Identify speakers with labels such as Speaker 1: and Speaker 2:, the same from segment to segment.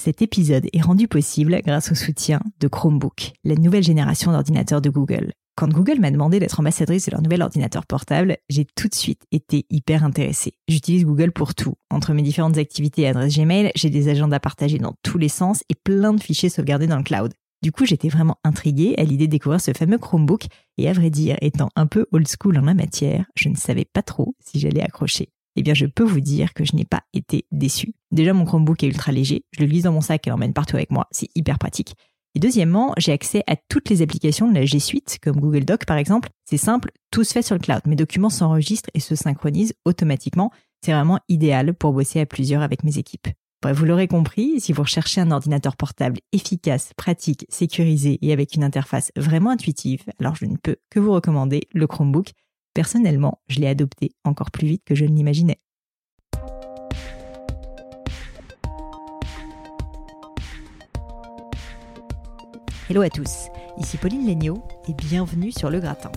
Speaker 1: Cet épisode est rendu possible grâce au soutien de Chromebook, la nouvelle génération d'ordinateurs de Google. Quand Google m'a demandé d'être ambassadrice de leur nouvel ordinateur portable, j'ai tout de suite été hyper intéressée. J'utilise Google pour tout. Entre mes différentes activités et adresses Gmail, j'ai des agendas partagés dans tous les sens et plein de fichiers sauvegardés dans le cloud. Du coup, j'étais vraiment intriguée à l'idée de découvrir ce fameux Chromebook et à vrai dire, étant un peu old school en la matière, je ne savais pas trop si j'allais accrocher eh bien je peux vous dire que je n'ai pas été déçue. Déjà mon Chromebook est ultra léger, je le glisse dans mon sac et l'emmène partout avec moi, c'est hyper pratique. Et deuxièmement, j'ai accès à toutes les applications de la G Suite, comme Google Doc par exemple. C'est simple, tout se fait sur le cloud. Mes documents s'enregistrent et se synchronisent automatiquement. C'est vraiment idéal pour bosser à plusieurs avec mes équipes. Bref, vous l'aurez compris, si vous recherchez un ordinateur portable efficace, pratique, sécurisé et avec une interface vraiment intuitive, alors je ne peux que vous recommander le Chromebook. Personnellement, je l'ai adopté encore plus vite que je ne l'imaginais. Hello à tous, ici Pauline Legnaud et bienvenue sur Le Gratin.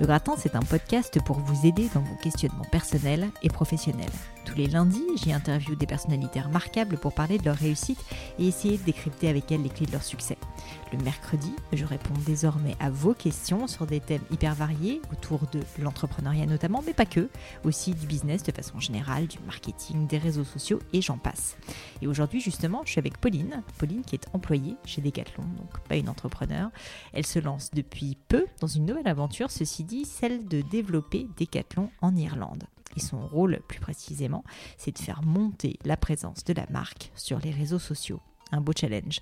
Speaker 1: Le Gratin, c'est un podcast pour vous aider dans vos questionnements personnels et professionnels. Tous les lundis, j'y interview des personnalités remarquables pour parler de leur réussite et essayer de décrypter avec elles les clés de leur succès. Le mercredi, je réponds désormais à vos questions sur des thèmes hyper variés autour de l'entrepreneuriat notamment, mais pas que, aussi du business de façon générale, du marketing, des réseaux sociaux et j'en passe. Et aujourd'hui justement, je suis avec Pauline, Pauline qui est employée chez Decathlon, donc pas une entrepreneur. Elle se lance depuis peu dans une nouvelle aventure, ceci dit celle de développer Decathlon en Irlande. Et son rôle, plus précisément, c'est de faire monter la présence de la marque sur les réseaux sociaux. Un beau challenge.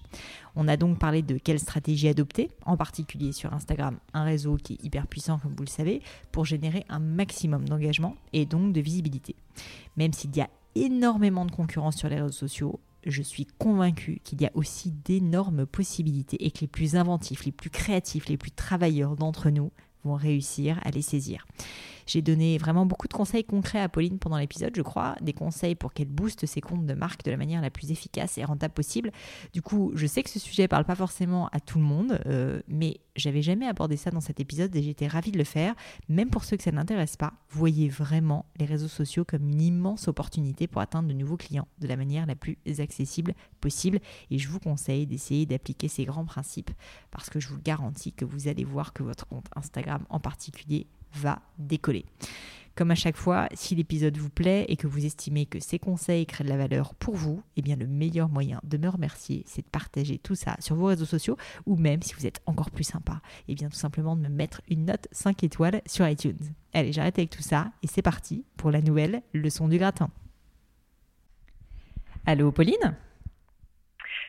Speaker 1: On a donc parlé de quelle stratégie adopter, en particulier sur Instagram, un réseau qui est hyper puissant comme vous le savez, pour générer un maximum d'engagement et donc de visibilité. Même s'il y a énormément de concurrence sur les réseaux sociaux, je suis convaincue qu'il y a aussi d'énormes possibilités et que les plus inventifs, les plus créatifs, les plus travailleurs d'entre nous vont réussir à les saisir. J'ai donné vraiment beaucoup de conseils concrets à Pauline pendant l'épisode, je crois, des conseils pour qu'elle booste ses comptes de marque de la manière la plus efficace et rentable possible. Du coup, je sais que ce sujet parle pas forcément à tout le monde, euh, mais j'avais jamais abordé ça dans cet épisode et j'étais ravie de le faire. Même pour ceux que ça n'intéresse pas, voyez vraiment les réseaux sociaux comme une immense opportunité pour atteindre de nouveaux clients de la manière la plus accessible possible. Et je vous conseille d'essayer d'appliquer ces grands principes parce que je vous garantis que vous allez voir que votre compte Instagram en particulier va décoller. Comme à chaque fois, si l'épisode vous plaît et que vous estimez que ces conseils créent de la valeur pour vous, eh bien le meilleur moyen de me remercier, c'est de partager tout ça sur vos réseaux sociaux ou même si vous êtes encore plus sympa, eh bien tout simplement de me mettre une note 5 étoiles sur iTunes. Allez, j'arrête avec tout ça et c'est parti pour la nouvelle leçon du gratin. Allô Pauline?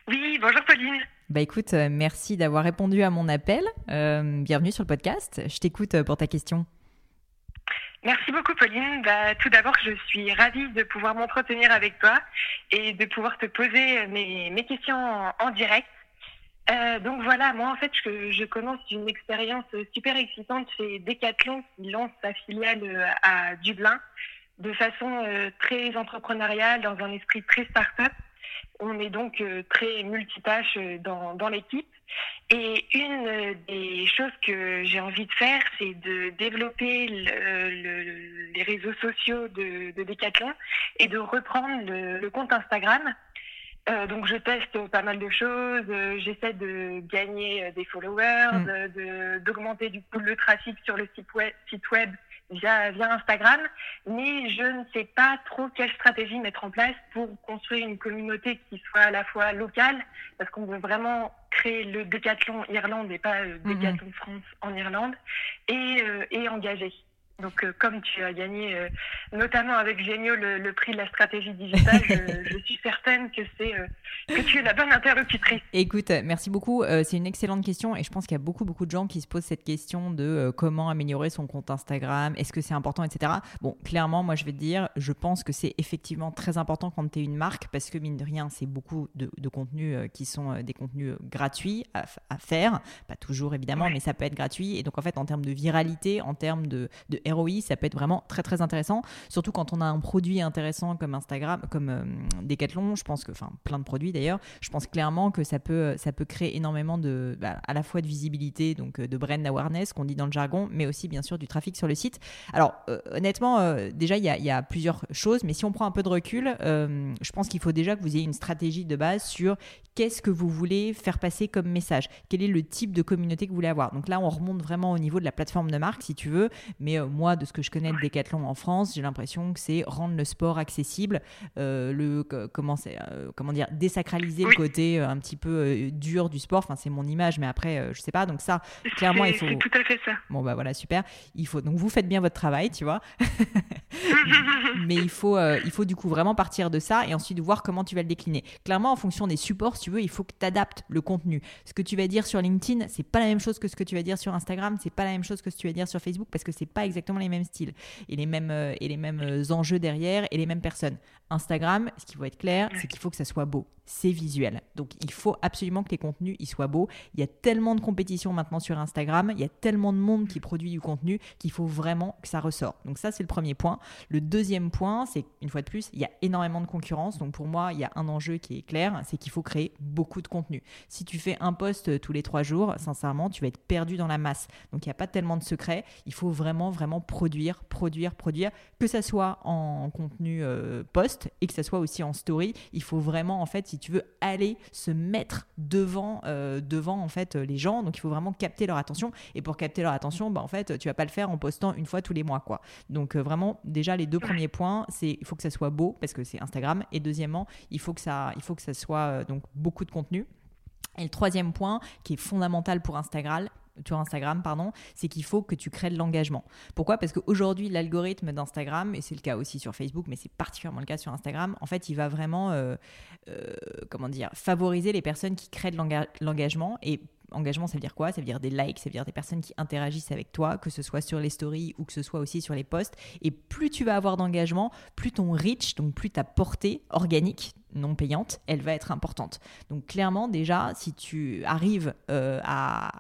Speaker 2: Oui, bonjour Pauline.
Speaker 1: Bah écoute, euh, merci d'avoir répondu à mon appel. Euh, bienvenue sur le podcast. Je t'écoute euh, pour ta question.
Speaker 2: Merci beaucoup Pauline. Bah, tout d'abord, je suis ravie de pouvoir m'entretenir avec toi et de pouvoir te poser mes, mes questions en, direct. donc voilà, moi en fait, je, je commence une expérience super excitante chez Decathlon qui lance sa filiale à Dublin de façon très entrepreneuriale, dans un esprit très start-up. On est donc euh, très multitâche euh, dans, dans l'équipe. Et une euh, des choses que j'ai envie de faire, c'est de développer les réseaux sociaux de, de, Decathlon et de reprendre le, compte Instagram. donc je teste pas mal de choses, j'essaie de gagner des followers, mm. d'augmenter du coup le trafic sur le site web, site web via, via Instagram, mais je ne sais pas trop quelle stratégie mettre en place pour construire une communauté qui soit à la fois locale, parce qu'on veut vraiment créer le décathlon Irlande et pas le mhm. décathlon France en Irlande, et, et engagée. Donc, euh, comme tu as gagné, euh, notamment avec Génio, le, prix de la stratégie digitale, je, suis certaine que c'est euh, que tu es la bonne interlocutrice.
Speaker 1: Écoute, merci beaucoup. c'est une excellente question et je pense qu'il y a beaucoup, beaucoup de gens qui se posent cette question de comment améliorer son compte Instagram, est-ce que c'est important, etc. Bon, clairement, moi, je vais te dire, je pense que c'est effectivement très important quand tu es une marque parce que, mine de rien, c'est beaucoup de, contenus qui sont des contenus gratuits à, faire. Pas toujours, évidemment, mais ça peut être gratuit. Et donc, en fait, en termes de viralité, en termes de, de ROI, ça peut être vraiment très très intéressant. Surtout quand on a un produit intéressant comme Instagram, comme euh, Decathlon, je pense que, enfin plein de produits d'ailleurs, je pense clairement que ça peut, ça peut créer énormément de, bah, à la fois de visibilité, donc euh, de brand awareness qu'on dit dans le jargon, mais aussi bien sûr du trafic sur le site. Alors euh, honnêtement, déjà il y, y, a plusieurs choses, mais si on prend un peu de recul, je pense qu'il faut déjà que vous ayez une stratégie de base sur qu'est-ce que vous voulez faire passer comme message, quel est le type de communauté que vous voulez avoir. Donc là, on remonte vraiment au niveau de la plateforme de marque, si tu veux, mais moi, de ce que je connais de Decathlon en France, j'ai l'impression que c'est rendre le sport accessible, euh, le comment euh, comment dire, désacraliser le côté euh, un petit peu dur du sport. Enfin, c'est mon image, mais après, je sais pas. Donc ça, clairement, il faut.
Speaker 2: C'est tout à fait ça.
Speaker 1: Bon bah voilà, super. Il faut donc vous faites bien votre travail, tu vois. mais il faut, il faut du coup vraiment partir de ça et ensuite voir comment tu vas le décliner. Clairement, en fonction des supports, si tu veux, il faut que tu adaptes le contenu. Ce que tu vas dire sur LinkedIn, c'est pas la même chose que ce que tu vas dire sur Instagram, c'est pas la même chose que ce que tu vas dire sur Facebook parce que c'est pas exactement les mêmes styles et les mêmes, euh, et les mêmes euh, enjeux derrière et les mêmes personnes. Instagram, ce qu'il faut être clair, c'est qu'il faut que ça soit beau. C'est visuel. Donc il faut absolument que les contenus ils soient beaux. Il y a tellement de compétition maintenant sur Instagram, il y a tellement de monde qui produit du contenu qu'il faut vraiment que ça ressort. Donc ça c'est le premier point. Le deuxième point, c'est une fois de plus, il y a énormément de concurrence. Donc pour moi, il y a un enjeu qui est clair, c'est qu'il faut créer beaucoup de contenu. Si tu fais un post euh, tous les trois jours, sincèrement, tu vas être perdu dans la masse. Donc il n'y a pas tellement de secret. Il faut vraiment vraiment produire, produire, produire, que ça soit en contenu euh, post et que ça soit aussi en story. Il faut vraiment, en fait, si tu veux, aller se mettre devant, euh, devant en fait les gens. Donc il faut vraiment capter leur attention. Et pour capter leur attention, bah, en fait, tu vas pas le faire en postant une fois tous les mois, quoi. Donc euh, vraiment, déjà les deux premiers points, c'est il faut que ça soit beau parce que c'est Instagram. Et deuxièmement, il faut que ça, il faut que ça soit donc beaucoup de contenu. Et le troisième point, qui est fondamental pour Instagram, sur Instagram, pardon, c'est qu'il faut que tu crées de l'engagement. Pourquoi? Parce qu'aujourd'hui, l'algorithme d'Instagram, et c'est le cas aussi sur Facebook, mais c'est particulièrement le cas sur Instagram, en fait, il va vraiment, euh, euh, comment dire, favoriser les personnes qui créent de l'engagement et engagement, ça veut dire quoi? Ça veut dire des likes, ça veut dire des personnes qui interagissent avec toi, que ce soit sur les stories ou que ce soit aussi sur les posts. Et plus tu vas avoir d'engagement, plus ton reach, donc plus ta portée organique non payante, elle va être importante. Donc clairement, déjà, si tu arrives euh, à,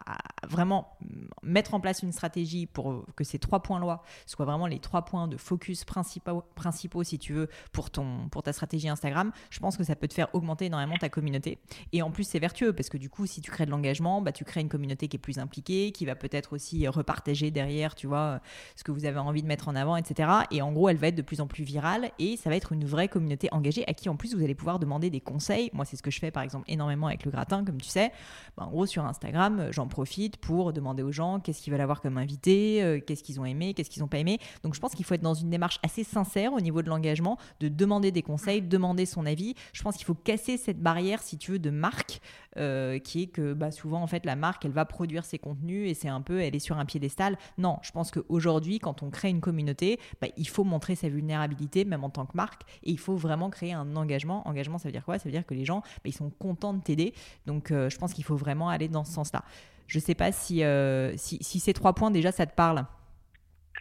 Speaker 1: vraiment mettre en place une stratégie pour que ces trois points-là soient vraiment les trois points de focus principaux, principaux, si tu veux, pour, ton, pour ta stratégie Instagram, je pense que ça peut te faire augmenter énormément ta communauté. Et en plus, c'est vertueux, parce que du coup, si tu crées de l'engagement, bah, tu crées une communauté qui est plus impliquée, qui va peut-être aussi repartager derrière, tu vois, ce que vous avez envie de mettre en avant, etc. Et en gros, elle va être de plus en plus virale, et ça va être une vraie communauté engagée à qui, en plus, vous allez pouvoir demander des conseils. Moi, c'est ce que je fais par exemple énormément avec le gratin, comme tu sais. Ben, en gros, sur Instagram, j'en profite pour demander aux gens qu'est-ce qu'ils veulent avoir comme invité, euh, qu'est-ce qu'ils ont aimé, qu'est-ce qu'ils n'ont pas aimé. Donc, je pense qu'il faut être dans une démarche assez sincère au niveau de l'engagement, de demander des conseils, demander son avis. Je pense qu'il faut casser cette barrière, si tu veux, de marque, euh, qui est que bah, souvent, en fait, la marque, elle va produire ses contenus et c'est un peu, elle est sur un piédestal. Non, je pense qu'aujourd'hui, quand on crée une communauté, bah, il faut montrer sa vulnérabilité, même en tant que marque, et il faut vraiment créer un engagement. Engagement, ça veut dire quoi? Ça veut dire que les gens, bah, ils sont contents de t'aider. Donc, euh, je pense qu'il faut vraiment aller dans ce sens-là. Je ne sais pas si, euh, si, si, ces trois points, déjà, ça te parle.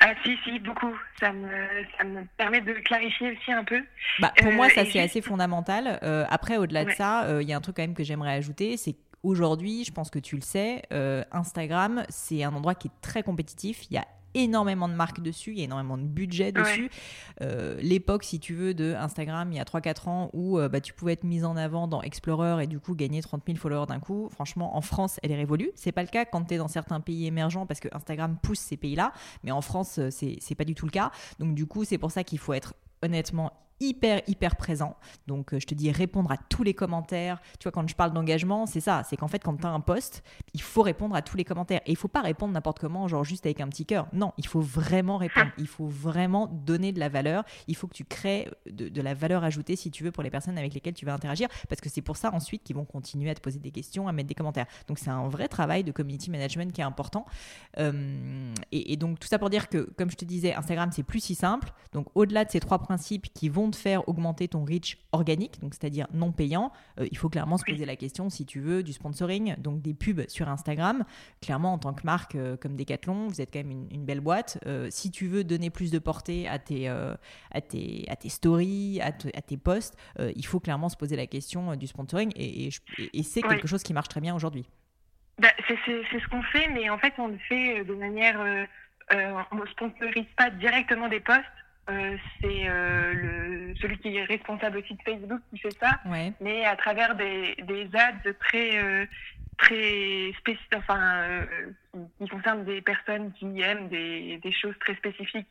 Speaker 2: Ah si, si, beaucoup. Ça me, ça me permet de clarifier aussi un peu.
Speaker 1: Bah, pour moi, ça, c'est assez fondamental. après, au-delà de ça, il y a un truc quand même que j'aimerais ajouter, c'est Aujourd'hui, je pense que tu le sais, Instagram, c'est un endroit qui est très compétitif. Il y a énormément de marques dessus, il y a énormément de budget dessus. Euh, l'époque, si tu veux, de Instagram il y a 3-4 ans où euh, bah, tu pouvais être mise en avant dans Explorer et du coup gagner 30 000 followers d'un coup, franchement, en France, elle est révolue. C'est pas le cas quand tu es dans certains pays émergents parce que Instagram pousse ces pays-là, mais en France, euh, c'est pas du tout le cas. Donc du coup, c'est pour ça qu'il faut être honnêtement hyper hyper présent. Donc je te dis répondre à tous les commentaires. Tu vois quand je parle d'engagement, c'est ça, c'est qu'en fait quand tu as un post, il faut répondre à tous les commentaires et il faut pas répondre n'importe comment genre juste avec un petit cœur. Non, il faut vraiment répondre, il faut vraiment donner de la valeur, il faut que tu crées de, de la valeur ajoutée si tu veux pour les personnes avec lesquelles tu vas interagir parce que c'est pour ça ensuite qu'ils vont continuer à te poser des questions, à mettre des commentaires. Donc c'est un vrai travail de community management qui est important. Euh, et, donc tout ça pour dire que, comme je te disais, Instagram c'est plus si simple. Donc au-delà de ces trois principes qui vont te faire augmenter ton reach organique, donc c'est-à-dire non payant, euh, il faut clairement se poser la question si tu veux du sponsoring, donc des pubs sur Instagram. Clairement en tant que marque euh, comme Decathlon, vous êtes quand même une, belle boîte. si tu veux donner plus de portée à tes, à tes, à tes stories, à, à tes posts, il faut clairement se poser la question du sponsoring et, et, c'est quelque chose qui marche très bien aujourd'hui.
Speaker 2: Bah, c'est ce qu'on fait, mais en fait, on le fait euh, de manière. Euh, euh, on ne sponsorise pas directement des posts. C'est celui qui est responsable aussi de Facebook qui fait ça, mais à travers des, des ads très très spécifiques, enfin, qui concernent des personnes qui aiment des, des choses très spécifiques,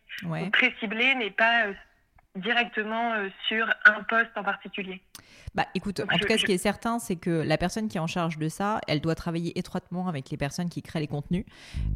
Speaker 2: très ciblées, mais pas directement sur un poste en particulier.
Speaker 1: Bah écoute, en tout cas, ce qui est certain, c'est que la personne qui est en charge de ça, elle doit travailler étroitement avec les personnes qui créent les contenus.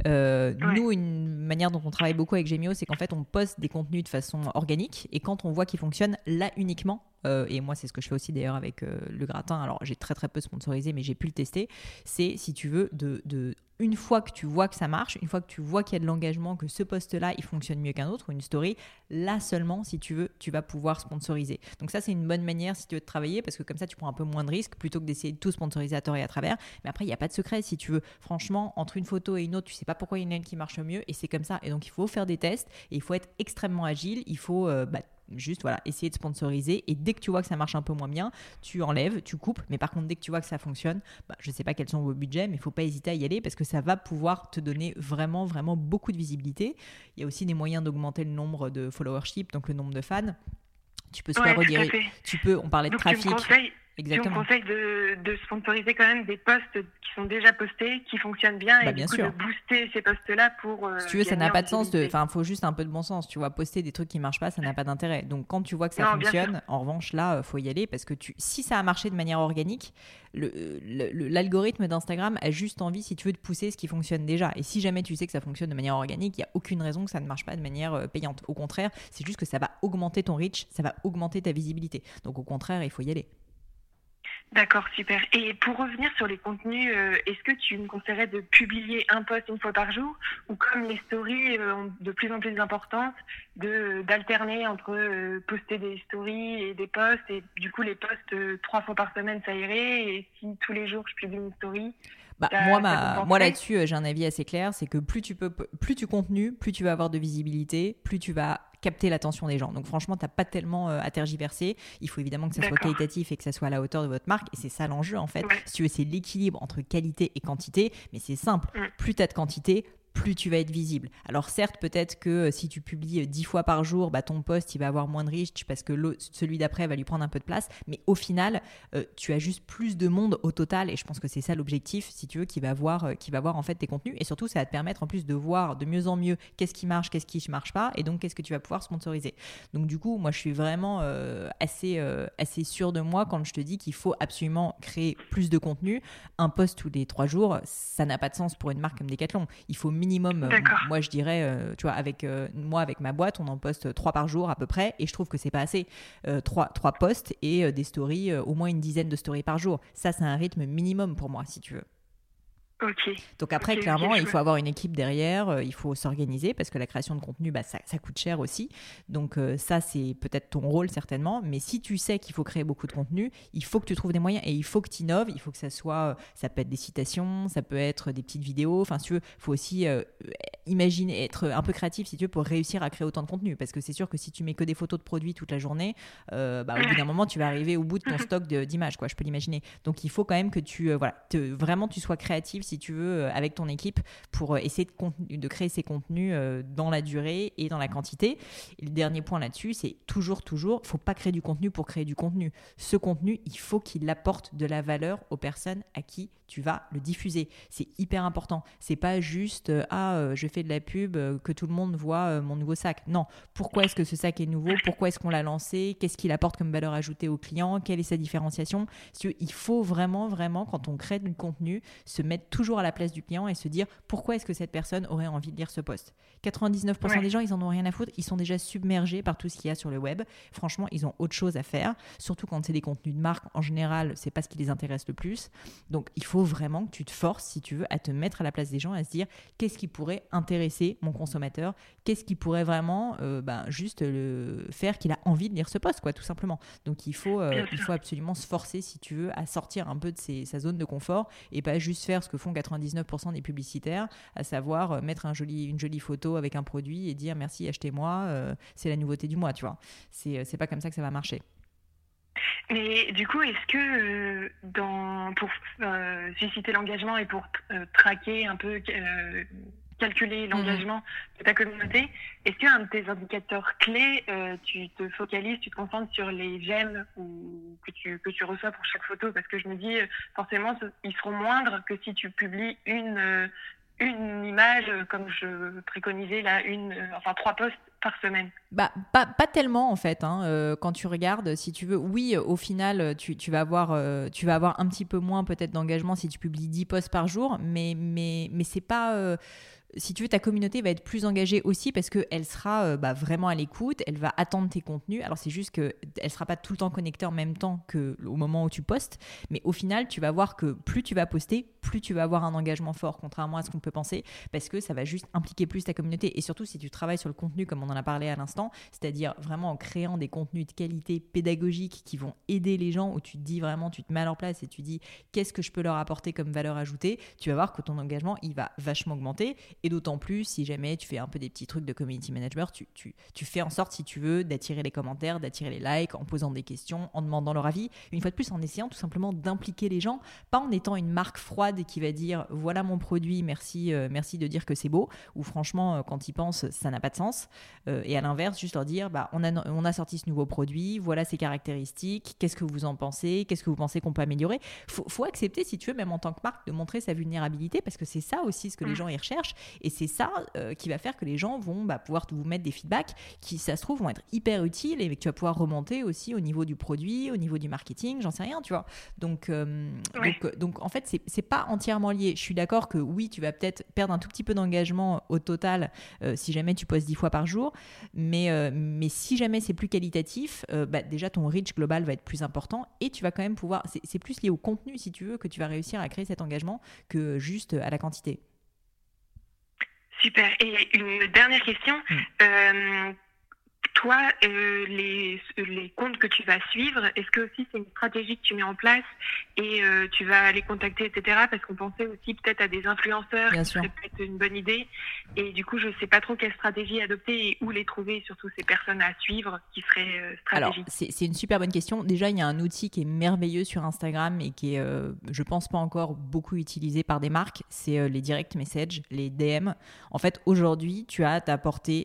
Speaker 1: Euh, nous, une manière dont on travaille beaucoup avec Gemio, c'est qu'en fait, on poste des contenus de façon organique et quand on voit qu'ils fonctionnent, là uniquement, euh, et moi c'est ce que je fais aussi d'ailleurs avec euh, le gratin, alors j'ai très très peu sponsorisé mais j'ai pu le tester, c'est si tu veux de, de, une fois que tu vois que ça marche, une fois que tu vois qu'il y a de l'engagement, que ce poste-là, il fonctionne mieux qu'un autre, ou une story, là seulement, si tu veux, tu vas pouvoir sponsoriser. Donc ça, c'est une bonne manière si tu veux te travailler, parce que comme ça, tu prends un peu moins de risques, plutôt que d'essayer de tout sponsoriser à tort et à travers. Mais après, il n'y a pas de secret, si tu veux. Franchement, entre une photo et une autre, tu sais pas pourquoi il y en a une qui marche mieux, et c'est comme ça. Et donc, il faut faire des tests, et il faut être extrêmement agile, il faut euh, bah, juste voilà, essayer de sponsoriser et dès que tu vois que ça marche un peu moins bien, tu enlèves, tu coupes. Mais par contre, dès que tu vois que ça fonctionne, bah, je ne sais pas quels sont vos budgets, mais il faut pas hésiter à y aller parce que ça va pouvoir te donner vraiment, vraiment beaucoup de visibilité. Il y a aussi des moyens d'augmenter le nombre de followership, donc le nombre de fans. Tu peux soit rediriger, tu peux, on parlait de trafic.
Speaker 2: Exactement. Tu me conseilles de, de, sponsoriser quand même des posts qui sont déjà postés, qui fonctionnent bien, et bah, sûr. de booster ces posts-là pour.
Speaker 1: Euh, si tu veux, ça n'a pas de sens. Enfin, il faut juste un peu de bon sens. Tu vois, poster des trucs qui marchent pas, ça n'a pas d'intérêt. Donc, quand tu vois que ça fonctionne, en revanche, là, faut y aller parce que tu, si ça a marché de manière organique, l'algorithme d'Instagram a juste envie, si tu veux, de pousser ce qui fonctionne déjà. Et si jamais tu sais que ça fonctionne de manière organique, il n'y a aucune raison que ça ne marche pas de manière euh, payante. Au contraire, c'est juste que ça va augmenter ton reach, ça va augmenter ta visibilité. Donc, au contraire, il faut y aller.
Speaker 2: D'accord, super. Et pour revenir sur les contenus, euh, est-ce que tu me conseillerais de publier un post une fois par jour ou comme les stories euh, ont de plus en plus d'importance, d'alterner entre euh, poster des stories et des posts et du coup les posts trois fois par semaine ça irait et si tous les jours je publie une story
Speaker 1: bah, moi, moi là-dessus, j'ai un avis assez clair, c'est que plus tu peux, plus tu contenus, plus tu vas avoir de visibilité, plus tu vas capter l'attention des gens. Donc franchement, tu n'as pas tellement euh, à tergiverser. Il faut évidemment que ça soit qualitatif et que ça soit à la hauteur de votre marque. Et c'est ça l'enjeu en fait. Si tu veux, c'est l'équilibre entre qualité et quantité. Mais c'est simple. Mm. Plus tu as de quantité, plus tu vas être visible. Alors certes, peut-être que euh, si tu publies euh, dix fois par jour, bah, ton post il va avoir moins de reach parce que celui d'après va lui prendre un peu de place. Mais au final, euh, tu as juste plus de monde au total et je pense que c'est ça l'objectif, si tu veux, qui va voir, va voir en fait tes contenus et surtout ça va te permettre en plus de voir de mieux en mieux qu'est-ce qui marche, qu'est-ce qui ne marche pas et donc qu'est-ce que tu vas pouvoir sponsoriser. Donc du coup, moi je suis vraiment assez assez sûr de moi quand je te dis qu'il faut absolument créer plus de contenu. Un post tous les trois jours, ça n'a pas de sens pour une marque comme Decathlon. Il faut minimum, euh, moi je dirais, euh, tu vois, avec euh, moi, avec ma boîte, on en poste trois par jour à peu près, et je trouve que c'est pas assez. trois, trois posts et des stories, au moins une dizaine de stories par jour. Ça, c'est un rythme minimum pour moi, si tu veux. Donc après, clairement, il faut avoir une équipe derrière, euh, il faut s'organiser parce que la création de contenu, bah, ça, coûte cher aussi. Donc euh, ça, c'est peut-être ton rôle certainement. Mais si tu sais qu'il faut créer beaucoup de contenu, il faut que tu trouves des moyens et il faut que tu innoves. Il faut que ça soit, euh, ça peut être des citations, ça peut être des petites vidéos. Enfin, si tu veux, il faut aussi imaginer, être un peu créatif si tu veux pour réussir à créer autant de contenu. Parce que c'est sûr que si tu mets que des photos de produits toute la journée, bah, au bout d'un moment, tu vas arriver au bout de ton stock d'images, quoi. Je peux l'imaginer. Donc il faut quand même que tu, voilà, vraiment tu sois créatif si tu veux, avec ton équipe pour essayer de, créer ces contenus dans la durée et dans la quantité. Et le dernier point là-dessus, c'est toujours, toujours, il faut pas créer du contenu pour créer du contenu. Ce contenu, il faut qu'il apporte de la valeur aux personnes à qui tu vas le diffuser. C'est hyper important. C'est pas juste euh, ah euh, je fais de la pub euh, que tout le monde voit mon nouveau sac. Non. Pourquoi est-ce que ce sac est nouveau? Pourquoi est-ce qu'on l'a lancé? Qu'est-ce qu'il apporte comme valeur ajoutée au client Quelle est sa différenciation? Il faut vraiment vraiment quand on crée du contenu se mettre toujours à la place du client et se dire pourquoi est-ce que cette personne aurait envie de lire ce poste? 99% des gens ils en ont rien à foutre. Ils sont déjà submergés par tout ce qu'il y a sur le web. Franchement ils ont autre chose à faire. Surtout quand c'est des contenus de marque en général c'est pas ce qui les intéresse le plus. Donc il faut vraiment que tu te forces, si tu veux, à te mettre à la place des gens, à se dire qu'est-ce qui pourrait intéresser mon consommateur, qu'est-ce qui pourrait vraiment euh, ben, juste le faire qu'il a envie de lire ce poste, quoi, tout simplement? Donc il faut, euh, il faut absolument se forcer, si tu veux, à sortir un peu de sa zone de confort et pas juste faire ce que font 99% des publicitaires, à savoir euh, mettre une jolie photo avec un produit et dire merci, achetez-moi, c'est la nouveauté du mois, tu vois. C'est pas comme ça que ça va marcher.
Speaker 2: Mais du coup, est-ce que euh, pour euh, susciter l'engagement et pour euh, traquer un peu, calculer mhm. l'engagement de ta communauté, est-ce qu'un de tes indicateurs clés, tu te focalises, tu te concentres sur les j'aime que tu, que tu reçois pour chaque photo? Parce que je me dis, forcément, ils seront moindres que si tu publies une, une image, comme je préconisais là, une, enfin trois posts semaine
Speaker 1: bah, pas, pas, tellement en fait. Hein, euh, quand tu regardes, si tu veux, oui, au final, tu, tu vas, avoir, euh, tu vas avoir un petit peu moins peut-être d'engagement si tu publies 10 posts par jour, mais, mais, mais c'est pas. Euh, si tu veux, ta communauté va être plus engagée aussi parce qu'elle sera bah, vraiment à l'écoute, elle va attendre tes contenus. Alors c'est juste qu'elle ne sera pas tout le temps connectée en même temps qu'au moment où tu postes, mais au final, tu vas voir que plus tu vas poster, plus tu vas avoir un engagement fort, contrairement à ce qu'on peut penser, parce que ça va juste impliquer plus ta communauté. Et surtout, si tu travailles sur le contenu, comme on en a parlé à l'instant, c'est-à-dire vraiment en créant des contenus de qualité pédagogique qui vont aider les gens, où tu te dis vraiment, tu te mets à leur place et tu dis qu'est-ce que je peux leur apporter comme valeur ajoutée, tu vas voir que ton engagement, il va vachement augmenter. Et d'autant plus si jamais tu fais un peu des petits trucs de community manager, tu, tu, tu fais en sorte, si tu veux, d'attirer les commentaires, d'attirer les likes, en posant des questions, en demandant leur avis. Une fois de plus, en essayant tout simplement d'impliquer les gens, pas en étant une marque froide qui va dire voilà mon produit, merci, euh, merci de dire que c'est beau, ou franchement, euh, quand ils pensent, ça n'a pas de sens. Euh, et à l'inverse, juste leur dire bah, on, a, on a sorti ce nouveau produit, voilà ses caractéristiques, qu'est-ce que vous en pensez, qu'est-ce que vous pensez qu'on peut améliorer. Faut, faut accepter, si tu veux, même en tant que marque, de montrer sa vulnérabilité, parce que c'est ça aussi ce que les mmh. gens y recherchent. Et c'est ça euh, qui va faire que les gens vont bah, pouvoir vous mettre des feedbacks qui, ça se trouve, vont être hyper utiles et que tu vas pouvoir remonter aussi au niveau du produit, au niveau du marketing, j'en sais rien, tu vois. Donc, euh, donc, euh, donc, en fait, c'est pas entièrement lié. Je suis d'accord que oui, tu vas peut-être perdre un tout petit peu d'engagement au total si jamais tu postes 10 fois par jour, mais, mais si jamais c'est plus qualitatif, bah, déjà ton reach global va être plus important et tu vas quand même pouvoir. C'est plus lié au contenu, si tu veux, que tu vas réussir à créer cet engagement que juste à la quantité.
Speaker 2: Super. Et une dernière question. Mm. Euh, toi, euh, les, les comptes que tu vas suivre, est-ce que aussi c'est une stratégie que tu mets en place et euh, tu vas les contacter, etc. Parce qu'on pensait aussi peut-être à des influenceurs, qui serait peut-être une bonne idée. Et du coup, je ne sais pas trop quelle stratégie adopter et où les trouver, surtout ces personnes à suivre qui seraient euh, stratégiques.
Speaker 1: Alors, c'est une super bonne question. Déjà, il y a un outil qui est merveilleux sur Instagram et qui est, je pense pas encore beaucoup utilisé par des marques, c'est les direct messages, les DM. En fait, aujourd'hui, tu as à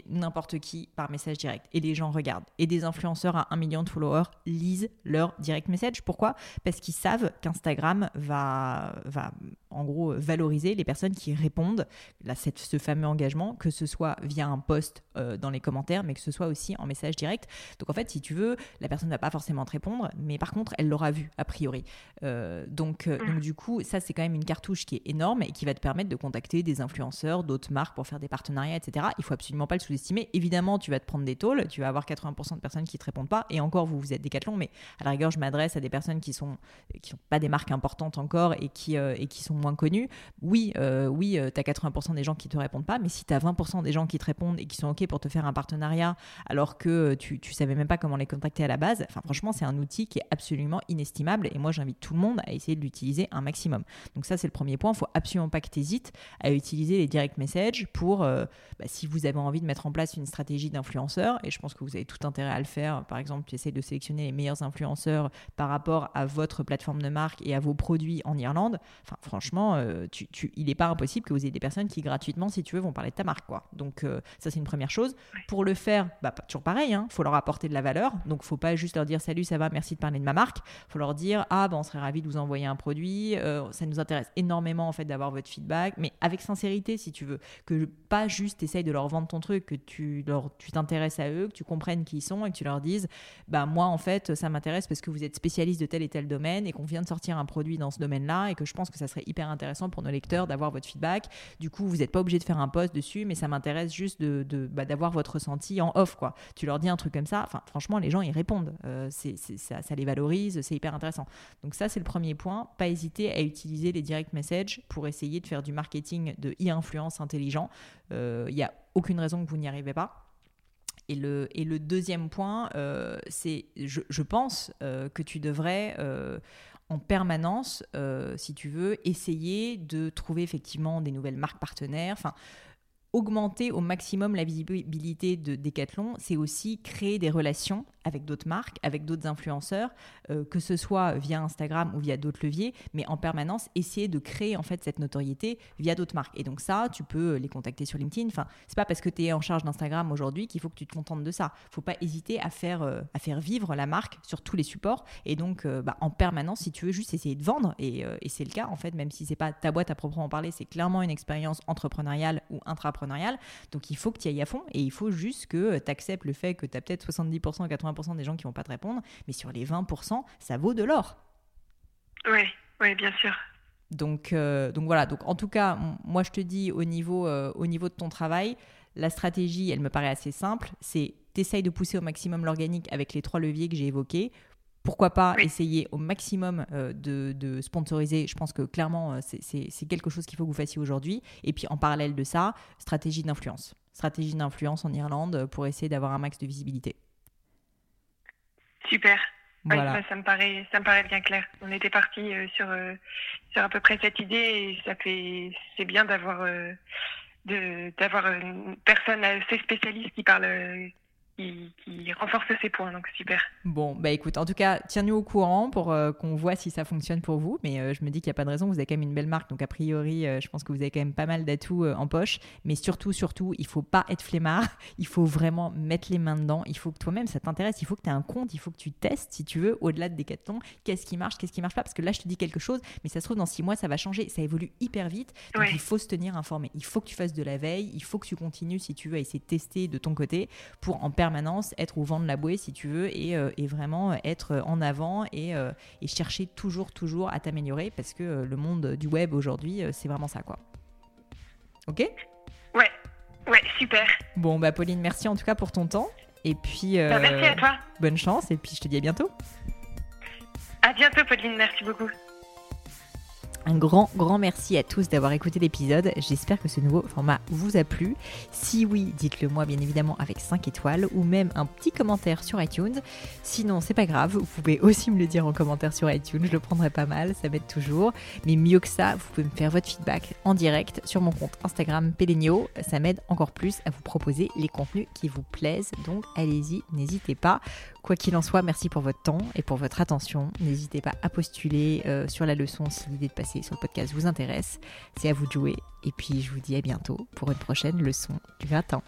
Speaker 1: n'importe qui par message direct et les gens regardent. Et des influenceurs à un million de followers lisent leur direct message. Pourquoi? Parce qu'ils savent qu'Instagram va, va en gros valoriser les personnes qui répondent à cette, ce fameux engagement, que ce soit via un post euh, dans les commentaires, mais que ce soit aussi en message direct. Donc en fait, si tu veux, la personne ne va pas forcément te répondre, mais par contre, elle l'aura vu a priori. Euh, donc, euh, donc du coup, ça c'est quand même une cartouche qui est énorme et qui va te permettre de contacter des influenceurs, d'autres marques pour faire des partenariats, etc. Il faut absolument pas le sous-estimer. Évidemment, tu vas te prendre des tôles, tu vas avoir 80% de personnes qui te répondent pas, et encore, vous vous êtes décathlon, mais à la rigueur, je m'adresse à des personnes qui sont qui sont pas des marques importantes encore et qui et qui sont moins connu, oui, euh, oui, euh, tu as 80% des gens qui te répondent pas, mais si tu as 20% des gens qui te répondent et qui sont OK pour te faire un partenariat alors que euh, tu, tu savais même pas comment les contacter à la base, enfin franchement, c'est un outil qui est absolument inestimable et moi j'invite tout le monde à essayer de l'utiliser un maximum. Donc ça c'est le premier point, il faut absolument pas que tu hésites à utiliser les direct messages pour bah, si vous avez envie de mettre en place une stratégie d'influenceur et je pense que vous avez tout intérêt à le faire. Par exemple, tu essayes de sélectionner les meilleurs influenceurs par rapport à votre plateforme de marque et à vos produits en Irlande. Enfin, franchement, euh, tu, il n'est pas impossible que vous ayez des personnes qui gratuitement, si tu veux, vont parler de ta marque. Quoi. Donc euh, ça, c'est une première chose. Pour le faire, bah, toujours pareil, il hein, faut leur apporter de la valeur. Donc faut pas juste leur dire salut, ça va, merci de parler de ma marque. faut leur dire ah bah, on serait ravi de vous envoyer un produit. Euh, ça nous intéresse énormément en fait d'avoir votre feedback, mais avec sincérité si tu veux, que pas juste essaye de leur vendre ton truc, que tu leur, tu t'intéresses à eux, que tu comprennes qui ils sont et que tu leur dises bah moi en fait ça m'intéresse parce que vous êtes spécialiste de tel et tel domaine et qu'on vient de sortir un produit dans ce domaine-là et que je pense que ça serait hyper intéressant pour nos lecteurs d'avoir votre feedback. Du coup, vous n'êtes pas obligé de faire un post dessus, mais ça m'intéresse juste de, bah, d'avoir votre ressenti en off quoi. Tu leur dis un truc comme ça, enfin franchement les gens ils répondent, euh, ça les valorise, c'est hyper intéressant. Donc ça c'est le premier point, pas hésiter à utiliser les direct messages pour essayer de faire du marketing de e-influence intelligent. Il euh, n'y a aucune raison que vous n'y arrivez pas. Et le, deuxième point, euh, c'est, je, pense euh, que tu devrais en permanence, si tu veux, essayer de trouver effectivement des nouvelles marques partenaires. Augmenter au maximum la visibilité de Decathlon, c'est aussi créer des relations avec d'autres marques, avec d'autres influenceurs, euh, que ce soit via Instagram ou via d'autres leviers, mais en permanence essayer de créer en fait cette notoriété via d'autres marques. Et donc ça, tu peux les contacter sur LinkedIn. Enfin, c'est pas parce que tu es en charge d'Instagram aujourd'hui qu'il faut que tu te contentes de ça. Faut pas hésiter à faire euh, à faire vivre la marque sur tous les supports. Et donc, euh, bah, en permanence, si tu veux juste essayer de vendre, et, et c'est le cas en fait, même si c'est pas ta boîte à proprement parler, c'est clairement une expérience entrepreneuriale ou intrapreneuriale. Donc il faut que tu ailles à fond et il faut juste que tu acceptes le fait que tu as peut-être 70%, 80% des gens qui vont pas te répondre, mais sur les 20%, ça vaut de l'or.
Speaker 2: Oui, oui, bien sûr.
Speaker 1: Donc, euh, donc voilà, donc en tout cas, moi je te dis au niveau, euh, au niveau de ton travail, la stratégie, elle me paraît assez simple, c'est t'essayes de pousser au maximum l'organique avec les trois leviers que j'ai évoqués. Pourquoi pas essayer au maximum euh, de, de, sponsoriser Je pense que clairement, c'est quelque chose qu'il faut que vous fassiez aujourd'hui. Et puis en parallèle de ça, stratégie d'influence. Stratégie d'influence en Irlande pour essayer d'avoir un max de visibilité.
Speaker 2: Super. Voilà. ça, me paraît, ça me paraît bien clair. On était parti euh, sur, euh, sur à peu près cette idée et ça fait, c'est bien d'avoir, euh, d'avoir une personne assez spécialiste qui parle, qui, renforce ses points, donc super.
Speaker 1: Bon, bah écoute, en tout cas, tiens-nous au courant pour euh, qu'on voit si ça fonctionne pour vous. Mais euh, je me dis qu'il n'y a pas de raison, vous avez quand même une belle marque, donc a priori, euh, je pense que vous avez quand même pas mal d'atouts en poche. Mais surtout, surtout, il faut pas être flemmard, il faut vraiment mettre les mains dedans, il faut que toi-même ça t'intéresse, il faut que tu aies un compte, il faut que tu testes, si tu veux, au-delà de Decathlon, qu'est-ce qui marche, qu'est-ce qui marche pas. Parce que là, je te dis quelque chose, mais ça se trouve, dans six mois, ça va changer, ça évolue hyper vite. Donc il faut se tenir informé, il faut que tu fasses de la veille, il faut que tu continues, si tu veux, à essayer de tester de ton côté pour en permanence être ouvert vendre la bouée si tu veux et, euh, et vraiment être en avant et, euh, et, chercher toujours toujours à t'améliorer parce que euh, le monde du web aujourd'hui c'est vraiment ça quoi. Ok?
Speaker 2: Ouais, ouais, super.
Speaker 1: Bon bah Pauline, merci en tout cas pour ton temps et puis
Speaker 2: bah, merci à toi.
Speaker 1: Bonne chance et puis je te dis à bientôt.
Speaker 2: À bientôt Pauline, merci beaucoup.
Speaker 1: Un grand, grand merci à tous d'avoir écouté l'épisode. J'espère que ce nouveau format vous a plu. Si oui, dites-le moi bien évidemment avec 5 étoiles ou même un petit commentaire sur iTunes. Sinon, c'est pas grave, vous pouvez aussi me le dire en commentaire sur iTunes, je le prendrai pas mal, ça m'aide toujours. Mais mieux que ça, vous pouvez me faire votre feedback en direct sur mon compte Instagram Pelenio. Ça m'aide encore plus à vous proposer les contenus qui vous plaisent. Donc allez-y, n'hésitez pas. Quoi qu'il en soit, merci pour votre temps et pour votre attention. N'hésitez pas à postuler euh, sur la leçon si l'idée de passer sur le podcast vous intéresse. C'est à vous de jouer. Et puis je vous dis à bientôt pour une prochaine leçon du gratin.